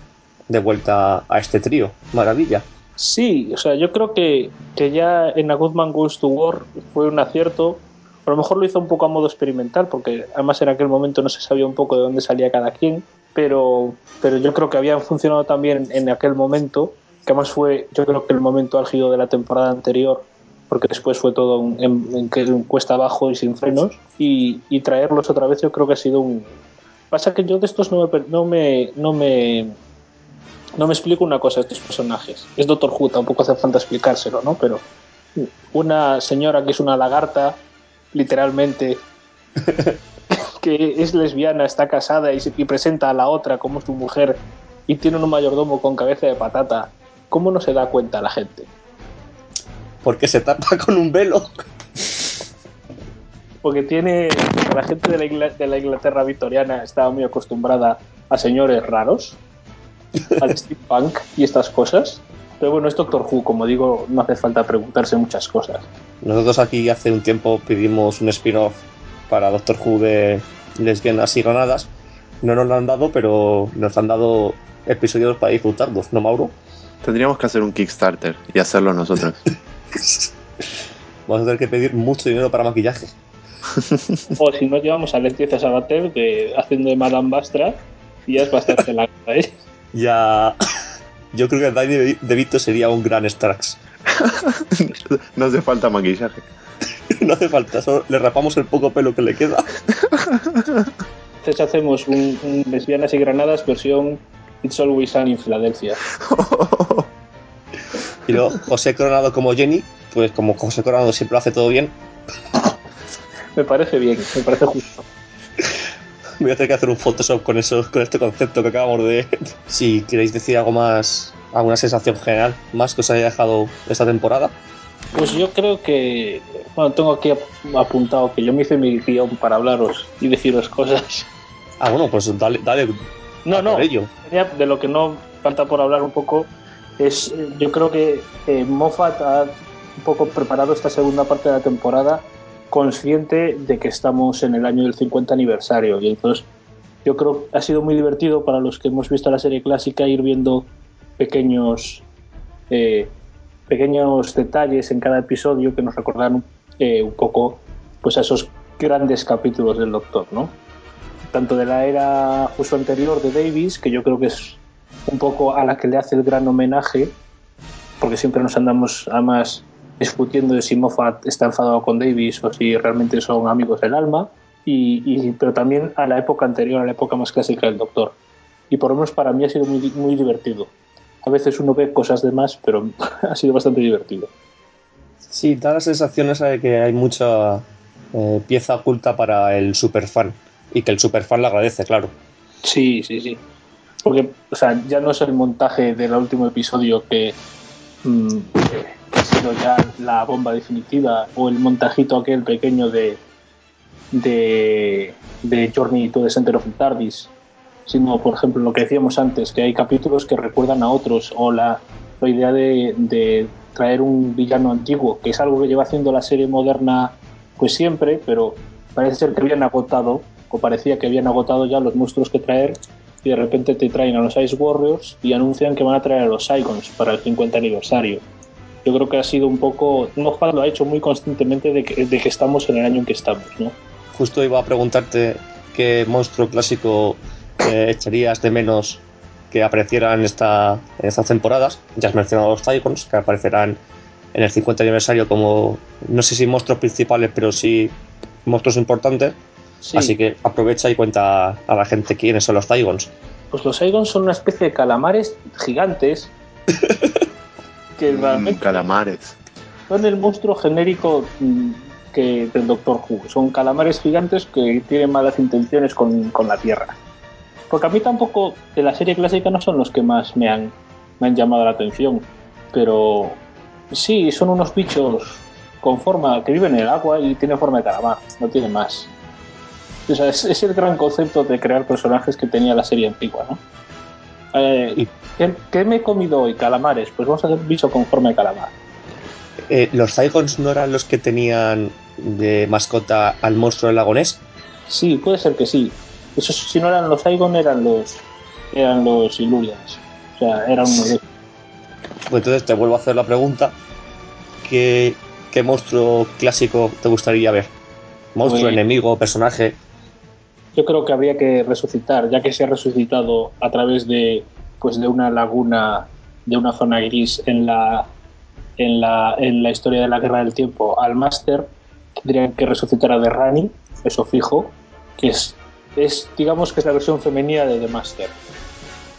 de vuelta a este trío. Maravilla. Sí, o sea, yo creo que, que ya en A Good Man Goes to War fue un acierto. A lo mejor lo hizo un poco a modo experimental, porque además en aquel momento no se sabía un poco de dónde salía cada quien, pero, pero yo creo que habían funcionado también en aquel momento, que además fue, yo creo que el momento álgido de la temporada anterior, porque después fue todo en, en, en cuesta abajo y sin frenos, y, y traerlos otra vez yo creo que ha sido un... Pasa que yo de estos no me, no me, no me, no me explico una cosa estos personajes. Es Doctor Who, tampoco hace falta explicárselo, ¿no? Pero una señora que es una lagarta, literalmente, que es lesbiana, está casada y, se- y presenta a la otra como su mujer y tiene un mayordomo con cabeza de patata, ¿cómo no se da cuenta la gente? Porque se tapa con un velo. Porque tiene. La gente de la, de la Inglaterra victoriana estaba muy acostumbrada a señores raros, al steampunk y estas cosas. Pero bueno, es Doctor Who, como digo, no hace falta preguntarse muchas cosas. Nosotros aquí hace un tiempo pedimos un spin-off para Doctor Who de lesbianas y granadas. No nos lo han dado, pero nos han dado episodios para disfrutarlos, ¿no, Mauro? Tendríamos que hacer un Kickstarter y hacerlo nosotros. Vamos a tener que pedir mucho dinero para maquillaje. O si no, llevamos a Leticia Sabater de, haciendo de Madame Bastra y ya es bastante larga, ¿eh? Ya. Yo creo que Danny De- DeVito sería un gran Strax. no hace falta maquillaje. no hace falta, solo le rapamos el poco pelo que le queda. Entonces hacemos un, un Lesbianas y Granadas versión It's Always Sunny in Philadelphia. Y luego José Coronado como Jenny, pues como José Coronado siempre lo hace todo bien, Me parece bien, me parece justo. voy a tener que hacer un Photoshop con eso, con este concepto que acabamos de. Si queréis decir algo más, alguna sensación general más que os haya dejado esta temporada. Pues yo creo que, bueno, tengo aquí ap- apuntado que yo me hice mi guion para hablaros y deciros cosas. Ah, bueno, pues dale, dale No, no, ello. de lo que no falta por hablar un poco es, eh, yo creo que eh, Moffat ha un poco preparado esta segunda parte de la temporada consciente de que estamos en el año del 50 aniversario y entonces yo creo que ha sido muy divertido para los que hemos visto la serie clásica ir viendo pequeños eh, pequeños detalles en cada episodio que nos recordan eh, un poco pues a esos grandes capítulos del Doctor, ¿no? Tanto de la era justo anterior de Davis, que yo creo que es un poco a la que le hace el gran homenaje, porque siempre nos andamos además discutiendo de si Moffat está enfadado con Davis o si realmente son amigos del alma, y, y- pero también a la época anterior, a la época más clásica del Doctor. Y por lo menos para mí ha sido muy, muy divertido. A veces uno ve cosas de más, pero ha sido bastante divertido. Sí, da la sensación esa de que hay mucha eh, pieza oculta para el superfan. Y que el superfan le agradece, claro. Sí, sí, sí. Porque, o sea, ya no es el montaje del último episodio que, mm, que ha sido ya la bomba definitiva, o el montajito aquel pequeño de de, de Journey to the Center of the TARDIS, sino, por ejemplo, lo que decíamos antes, que hay capítulos que recuerdan a otros, o la, la idea de, de traer un villano antiguo, que es algo que lleva haciendo la serie moderna pues siempre, pero parece ser que habían agotado, o parecía que habían agotado ya los monstruos que traer, y de repente te traen a los Ice Warriors y anuncian que van a traer a los Saigons para el 50 aniversario. Yo creo que ha sido un poco, Moffat lo ha hecho muy conscientemente de que, de que estamos en el año en que estamos, ¿no? Justo iba a preguntarte qué monstruo clásico eh, echarías de menos que apareciera en, esta, en estas temporadas. Ya has mencionado los Tigons, que aparecerán en el 50 aniversario como, no sé si monstruos principales, pero sí monstruos importantes. Sí. Así que aprovecha y cuenta a la gente quiénes son los Tigons. Pues los Saigons son una especie de calamares gigantes que Mm, calamares. son el monstruo genérico mm, que del Doctor Who. Son calamares gigantes que tienen malas intenciones con, con la Tierra. Porque a mí tampoco de la serie clásica no son los que más me han, me han llamado la atención. Pero sí, son unos bichos con forma que viven en el agua y tienen forma de calamar, no tienen más. O sea, es, es el gran concepto de crear personajes que tenía la serie antigua, ¿no? Eh, Y- ¿qué, qué me he comido hoy? Calamares. Pues vamos a hacer un bicho con forma de calamar. Eh, ¿Los Zygons no eran los que tenían de mascota al monstruo del lagonés? Sí, puede ser que sí. Esos, si no eran los Aigon, eran los eran los Ilurians. O sea, eran uno de Pues entonces te vuelvo a hacer la pregunta. ¿Qué, qué monstruo clásico te gustaría ver? ¿Monstruo, Pues- enemigo, personaje? Yo creo que habría que resucitar, ya que se ha resucitado a través de pues de una laguna, de una zona gris en la en la, en la historia de la Guerra del Tiempo al Máster, tendrían que resucitar a The Rani, eso fijo, que es, es digamos que es la versión femenina de The Master.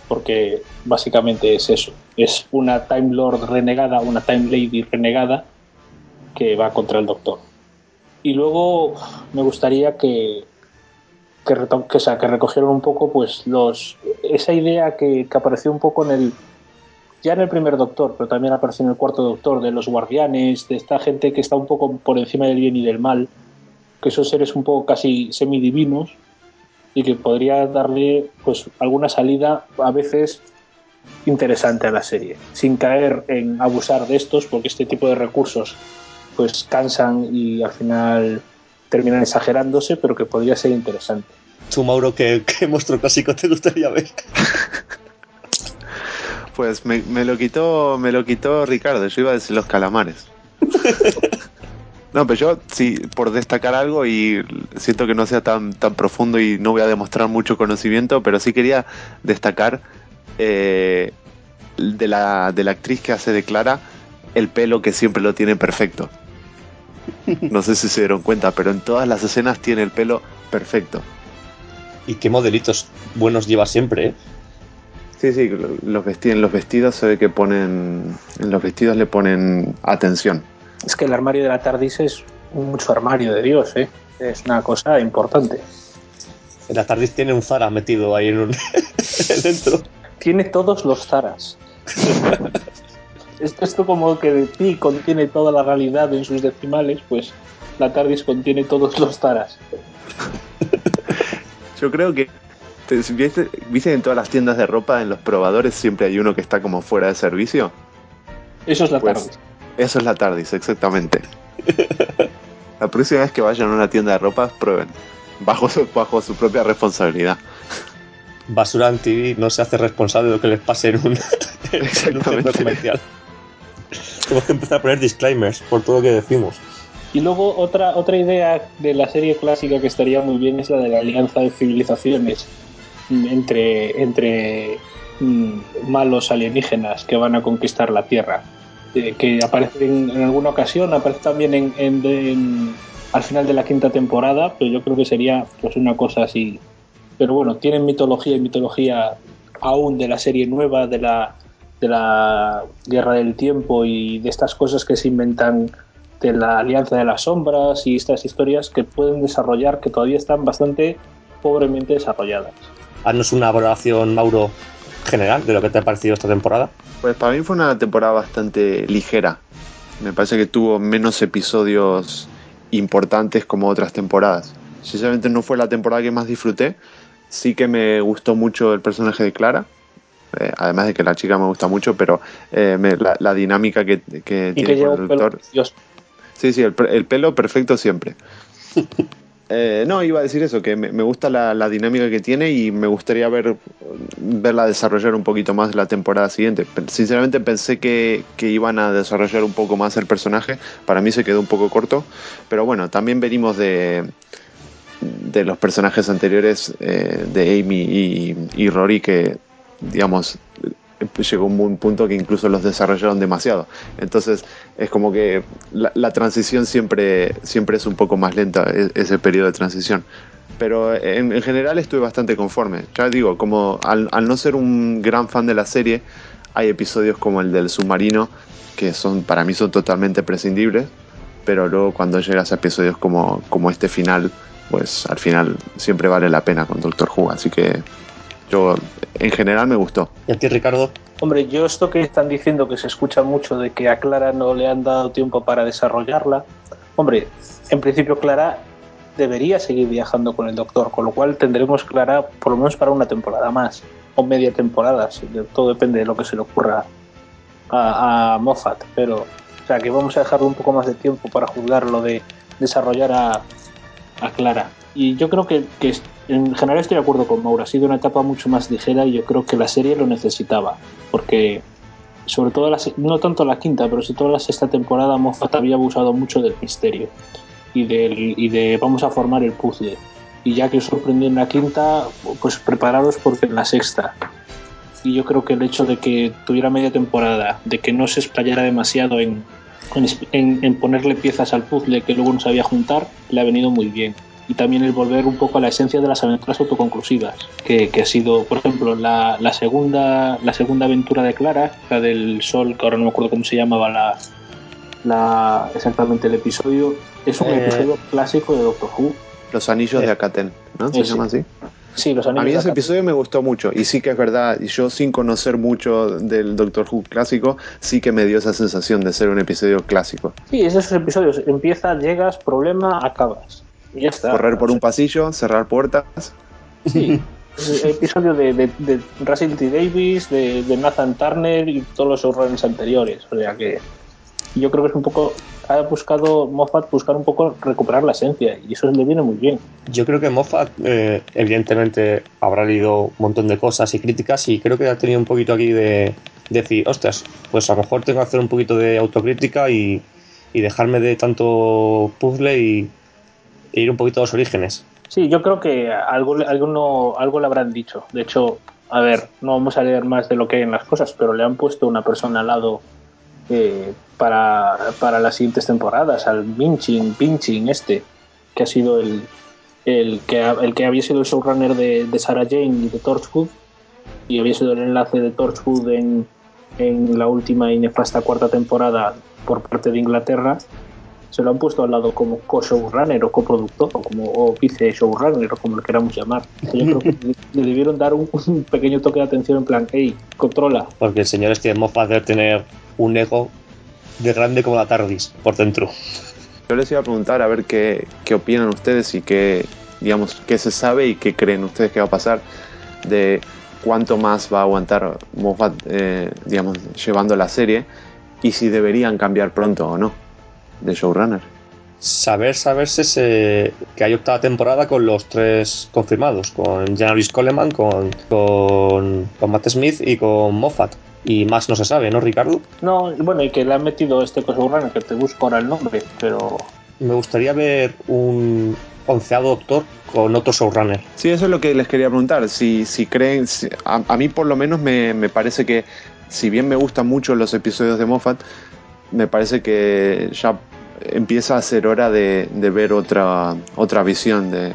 Porque básicamente es eso. Es una Time Lord renegada, una Time Lady renegada que va contra el Doctor. Y luego me gustaría que, que, sea, que recogieron un poco pues los esa idea que, que apareció un poco en el ya en el primer Doctor, pero también apareció en el cuarto Doctor, de los guardianes, de esta gente que está un poco por encima del bien y del mal, que son seres un poco casi semidivinos y que podría darle pues alguna salida a veces interesante a la serie, sin caer en abusar de estos, porque este tipo de recursos pues cansan y al final terminan exagerándose, pero que podría ser interesante. Tú, Mauro, ¿qué, qué monstruo clásico te gustaría ver? Pues me, me lo quitó, me lo quitó Ricardo. Yo iba a decir los calamares. No, pero yo sí, por destacar algo y siento que no sea tan, tan profundo y no voy a demostrar mucho conocimiento, pero sí quería destacar eh, de, la, de la actriz que hace de Clara el pelo que siempre lo tiene perfecto. No sé si se dieron cuenta, pero en todas las escenas tiene el pelo perfecto. ¿Y qué modelitos buenos lleva siempre, eh? Sí, sí, lo- los vestidos, en los vestidos se ve que ponen, en los vestidos le ponen atención. Es que el armario de la TARDIS es mucho armario de Dios, ¿eh? Es una cosa importante. En la TARDIS tiene un Zara metido ahí en un... dentro. Tiene todos los Zaras. esto, esto como que de ti contiene toda la realidad en sus decimales, pues la TARDIS contiene todos los Zaras. Yo creo que te- ¿viste, en todas las tiendas de ropa, en los probadores, siempre hay uno que está como fuera de servicio. Eso es la Pues, TARDIS. Eso es la TARDIS, exactamente. La próxima vez que vayan a una tienda de ropa, prueben. Bajo su, bajo su propia responsabilidad. Basura en TV no se hace responsable de lo que les pase en un, en un centro Exactamente. comercial. Tenemos que empezar a poner disclaimers por todo lo que decimos. Y luego otra, otra idea de la serie clásica que estaría muy bien es la de la alianza de civilizaciones mm, entre, entre mm, malos alienígenas que van a conquistar la Tierra. Eh, que aparece en, alguna ocasión, aparece también en- al final de la quinta temporada, pero yo creo que sería pues una cosa así. Pero bueno, tienen mitología y mitología aún de la serie nueva, de la, de la Guerra del Tiempo y de estas cosas que se inventan de la Alianza de las Sombras y estas historias que pueden desarrollar, que todavía están bastante pobremente desarrolladas. Haznos una valoración, Mauro, general de lo que te ha parecido esta temporada. Pues para mí fue una temporada bastante ligera. Me parece que tuvo menos episodios importantes como otras temporadas. Sinceramente no fue la temporada que más disfruté. Sí que me gustó mucho el personaje de Clara. Eh, además de que la chica me gusta mucho, pero eh, me- la, la dinámica que, que Y que tiene lleva con el doctor. Sí, sí, el, pelo perfecto siempre. Eh, no, iba a decir eso, que me, me gusta la, la dinámica que tiene y me gustaría ver verla desarrollar un poquito más la temporada siguiente. Sinceramente pensé que, que iban a desarrollar un poco más el personaje. Para mí se quedó un poco corto. Pero bueno, también venimos de, de los personajes anteriores eh, de Amy y, y Rory que, digamos, llegó un punto que incluso los desarrollaron demasiado. Entonces es como que la, la transición siempre, siempre es un poco más lenta, e- ese periodo de transición. Pero en, en general estuve bastante conforme. Ya digo, como al, al no ser un gran fan de la serie, hay episodios como el del submarino que son para mí son totalmente prescindibles. Pero luego cuando llegas a episodios como, como este final, pues al final siempre vale la pena con Doctor Who. Así que yo en general me gustó. ¿Y a ti, Ricardo? Hombre, yo esto que están diciendo que se escucha mucho de que a Clara no le han dado tiempo para desarrollarla, hombre, en principio Clara debería seguir viajando con el doctor, con lo cual tendremos Clara por lo menos para una temporada más, o media temporada, si todo depende de lo que se le ocurra a, a Moffat, pero o sea que vamos a dejarle un poco más de tiempo para juzgar lo de desarrollar a, a Clara. Y yo creo que, que en general estoy de acuerdo con Maura, ha sido una etapa mucho más ligera y yo creo que la serie lo necesitaba, porque sobre todo la, no tanto la quinta, pero sobre todo la sexta temporada Moffat había abusado mucho del misterio y, del, y de vamos a formar el puzzle. Y ya que os sorprendió en la quinta, pues prepararos porque en la sexta. Y yo creo que el hecho de que tuviera media temporada, de que no se explayara demasiado en, en, ponerle piezas al puzzle que luego no sabía juntar, le ha venido muy bien. Y también el volver un poco a la esencia de las aventuras autoconclusivas, que, que ha sido, por ejemplo, la, la segunda, la segunda aventura de Clara, la del sol, que ahora no me acuerdo cómo se llamaba la, la, exactamente el episodio, es un Eh. episodio clásico de Doctor Who. Los anillos Eh, de Akaten, ¿no? ¿Se ese. llama así? Sí, los A anillos mí ese episodio me gustó mucho y sí que es verdad, y yo sin conocer mucho del Doctor Who clásico, sí que me dio esa sensación de ser un episodio clásico. Sí, es esos episodios. Empiezas, llegas, problema, acabas. Y ya está. Correr por un pasillo, cerrar puertas. Sí. Episodio de, de, de Russell T. Davis, de, de Nathan Turner y todos los showrunners anteriores. O sea que yo creo que es un poco. Ha buscado Moffat buscar un poco recuperar la esencia y eso le viene muy bien. Yo creo que Moffat, eh, evidentemente, habrá leído un montón de cosas y críticas y creo que ha tenido un poquito aquí de, de decir, ostras, pues a lo mejor tengo que hacer un poquito de autocrítica y, y dejarme de tanto puzzle y, e ir un poquito a los orígenes. Sí, yo creo que algo, alguno, algo le habrán dicho. De hecho, a ver, no vamos a leer más de lo que hay en las cosas, pero le han puesto una persona al lado eh, para, para las siguientes temporadas, al Minchin, Pinchin este, que ha sido el, el, que, el que había sido el showrunner de, de Sarah Jane y de Torchwood, y había sido el enlace de Torchwood en, en la última y nefasta cuarta temporada por parte de Inglaterra se lo han puesto al lado como co-showrunner o coproductor o como o vice-showrunner o como le queramos llamar. Yo creo que le debieron dar un, un pequeño toque de atención en plan, hey, controla. Porque el señor Steven Moffat debe tener un ego de grande como la TARDIS por dentro. Yo les iba a preguntar a ver qué, qué opinan ustedes y qué, digamos, qué se sabe y qué creen ustedes que va a pasar de cuánto más va a aguantar Moffat, eh, digamos, llevando la serie y si deberían cambiar pronto o no de showrunner. Saber, saberse se- que hay octava temporada con los tres confirmados, con Janaris Coleman, con, con, con Matt Smith y con Moffat. Y más no se sabe, ¿no, Ricardo? No, bueno, y que le han metido este co-showrunner, que te busco ahora el nombre, pero Me gustaría ver un onceado doctor con otro showrunner. Sí, eso es lo que les quería preguntar. Si, si creen, si- a, a mí por lo menos me, me parece que, si bien me gustan mucho los episodios de Moffat, me parece que ya empieza a ser hora de, de ver otra, otra visión de,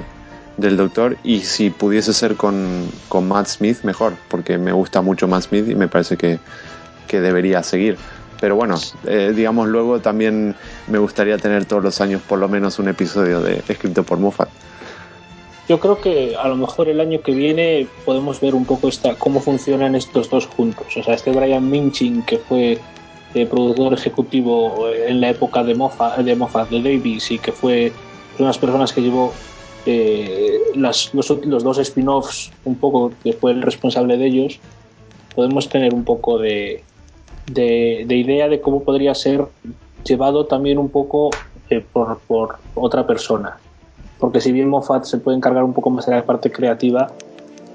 del Doctor. Y si pudiese ser con, con Matt Smith, mejor, porque me gusta mucho Matt Smith y me parece que, que debería seguir. Pero bueno, eh, digamos, luego también me gustaría tener todos los años por lo menos un episodio de, escrito por Moffat. yo creo que a lo mejor el año que viene podemos ver un poco esta, cómo funcionan estos dos juntos. O sea, este Brian Minchin, que fue eh, productor ejecutivo en la época de Moffat, de, Moffat, de Davis, y que fue una de las personas que llevó eh, las- los, los dos spin-offs, un poco, que fue el responsable de ellos, podemos tener un poco de, de, de idea de cómo podría ser llevado también un poco eh, por, por otra persona. Porque si bien Moffat se puede encargar un poco más de la parte creativa,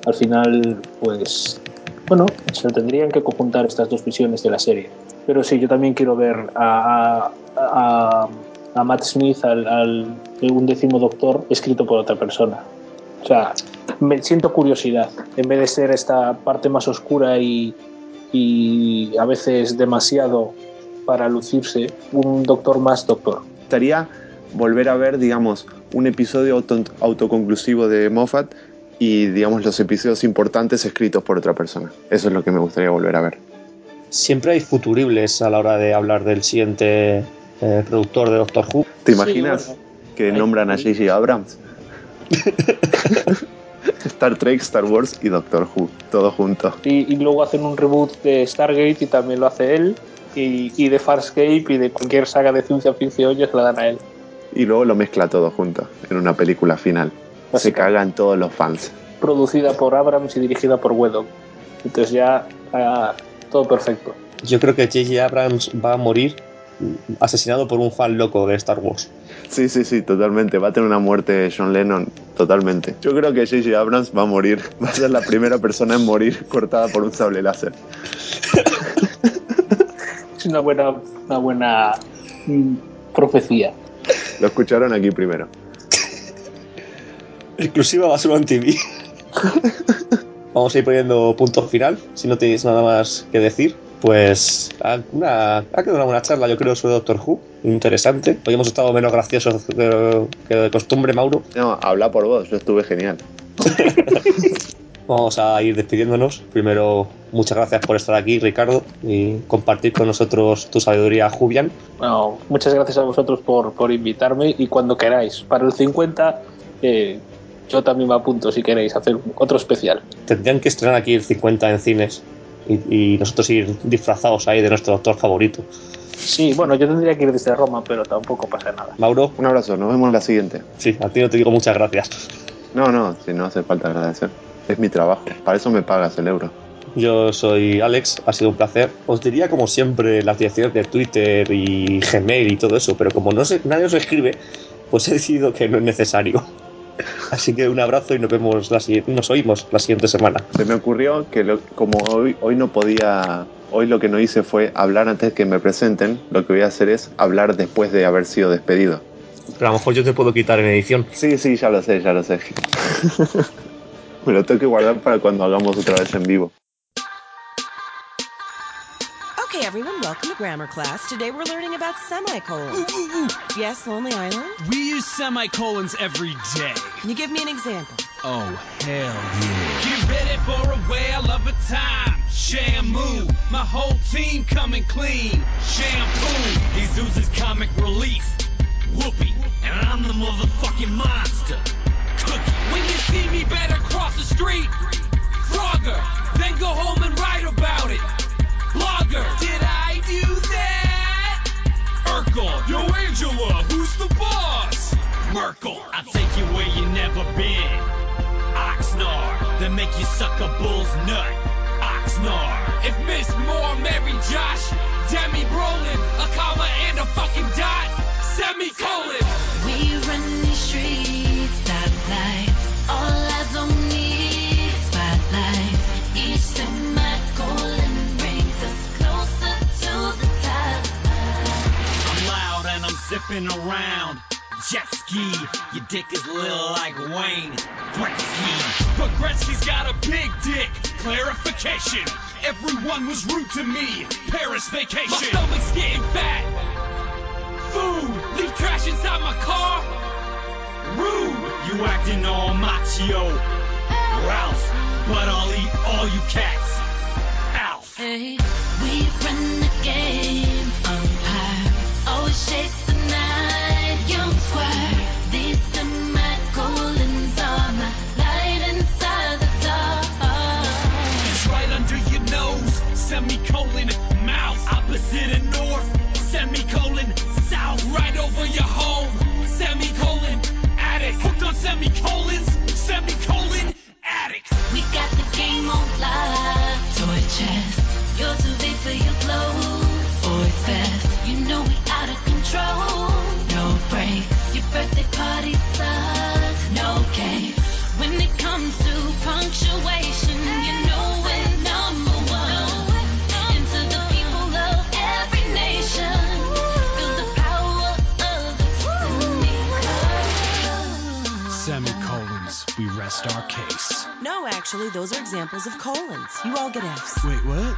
al final, pues, bueno, se tendrían que conjuntar estas dos visiones de la serie. Pero sí, yo también quiero ver a, a, a- a Matt Smith, al, al un décimo doctor, escrito por otra persona. O sea, me siento curiosidad, en vez de ser esta parte más oscura y, y a veces demasiado para lucirse, un doctor más doctor. gustaría volver a ver, digamos, un episodio auto- autoconclusivo de Moffat y, digamos, los episodios importantes escritos por otra persona. Eso es lo que me gustaría volver a ver. Siempre hay futuribles a la hora de hablar del siguiente eh, productor de Doctor Who. ¿Te Sí, imaginas bueno. que nombran a. J.J. Abrams? Star Trek, Star Wars y Doctor Who, todo junto. Y, y luego hacen un reboot de Stargate y también lo hace él. Y, y de Farscape y de cualquier saga de ciencia ficción ya se la dan a él. Y luego lo mezcla todo junto en una película final. Se cagan todos los fans. Producida por Abrams y dirigida por Wedok. Entonces ya ah, todo perfecto. Yo creo que J.J. Abrams va a morir asesinado por un fan loco de Star Wars. Sí, sí, sí, totalmente. Va a tener una muerte John Lennon, totalmente. Yo creo que J.J. Abrams va a morir. Va a ser la primera persona en morir cortada por un sable láser. Es una buena, una buena mm, profecía. Lo escucharon aquí primero. Exclusiva Basura en TV. Vamos a ir poniendo punto final. Si no tenéis nada más que decir, pues ha, una- ha quedado una buena charla, yo creo, sobre Doctor Who. Interesante. Hoy hemos estado menos graciosos de- que de costumbre, Mauro. No, habla por vos, yo estuve genial. Vamos a ir despidiéndonos. Primero, muchas gracias por estar aquí, Ricardo, y compartir con nosotros tu sabiduría, Jubian. Bueno, muchas gracias a vosotros por, por invitarme y cuando queráis. Para el 50 eh, yo también me apunto si queréis hacer otro especial. Tendrían que estrenar aquí el 50 en cines y, y nosotros ir disfrazados ahí de nuestro doctor favorito. Sí, bueno, yo tendría que ir desde Roma, pero tampoco pasa nada. Mauro, Un abrazo, nos vemos en la siguiente. sí, a ti no te digo muchas gracias. No, no, si no hace falta agradecer. Es mi trabajo, para eso me pagas el euro. Yo soy Alex, ha sido un placer. Os diría como siempre las direcciones de Twitter y Gmail y todo eso, pero como no sé, nadie os escribe, pues he decidido que no es necesario. Así que un abrazo y nos vemos la siguiente, nos oímos la siguiente semana. Se me ocurrió que lo- como hoy, hoy no podía, hoy lo que no hice fue hablar antes de que me presenten, lo que voy a hacer es hablar después de haber sido despedido. Pero a lo mejor yo te puedo quitar en edición. Sí, sí, ya lo sé, ya lo sé. me lo tengo que guardar para cuando hagamos otra vez en vivo. Everyone, welcome to grammar class. Today we're learning about semicolons. Yes, Lonely Island? We use semicolons every day. Can you give me an example? Oh, hell yeah. Get ready for a whale of a time. Shamu, my whole team coming clean. Shampoo, Jesus is comic relief. Whoopee, and I'm the motherfucking monster. Cookie, when you see me, better cross the street. Frogger, then go home and write about it. Blogger, did I do that? Urkel, yo Angela, uh, who's the boss? Merkel, I'll take you where you never been. Oxnard, then make you suck a bull's nut. Oxnard, if Miss Moore, Mary Josh, Demi Brolin, a comma and a fucking dot, semicolon. We run these streets, that life. All and around. Jet ski, your dick is little like Wayne Gretzky. But Gretzky's got a big dick. Clarification. Everyone was rude to me. Paris vacation. My stomach's getting fat. Food, leave trash inside my car. Rude, you acting all macho. Ralph, but I'll eat all you cats. Alf. Hey, we run the game, umpire. Always chase Semicolon mouth opposite north. Semicolon south right over your home. Semicolon hooked on semicolons. Semicolon addict. We got the game on lock, toy chest. You're too big for your clothes, boys fast. You know we out of control. No break, your birthday party sucks. No game. When it comes to punctuation, you know we're number one. And to the people of every nation, feel the power of the Semicolons. We rest our case. No, actually, those are examples of colons. You all get Fs. Wait, what?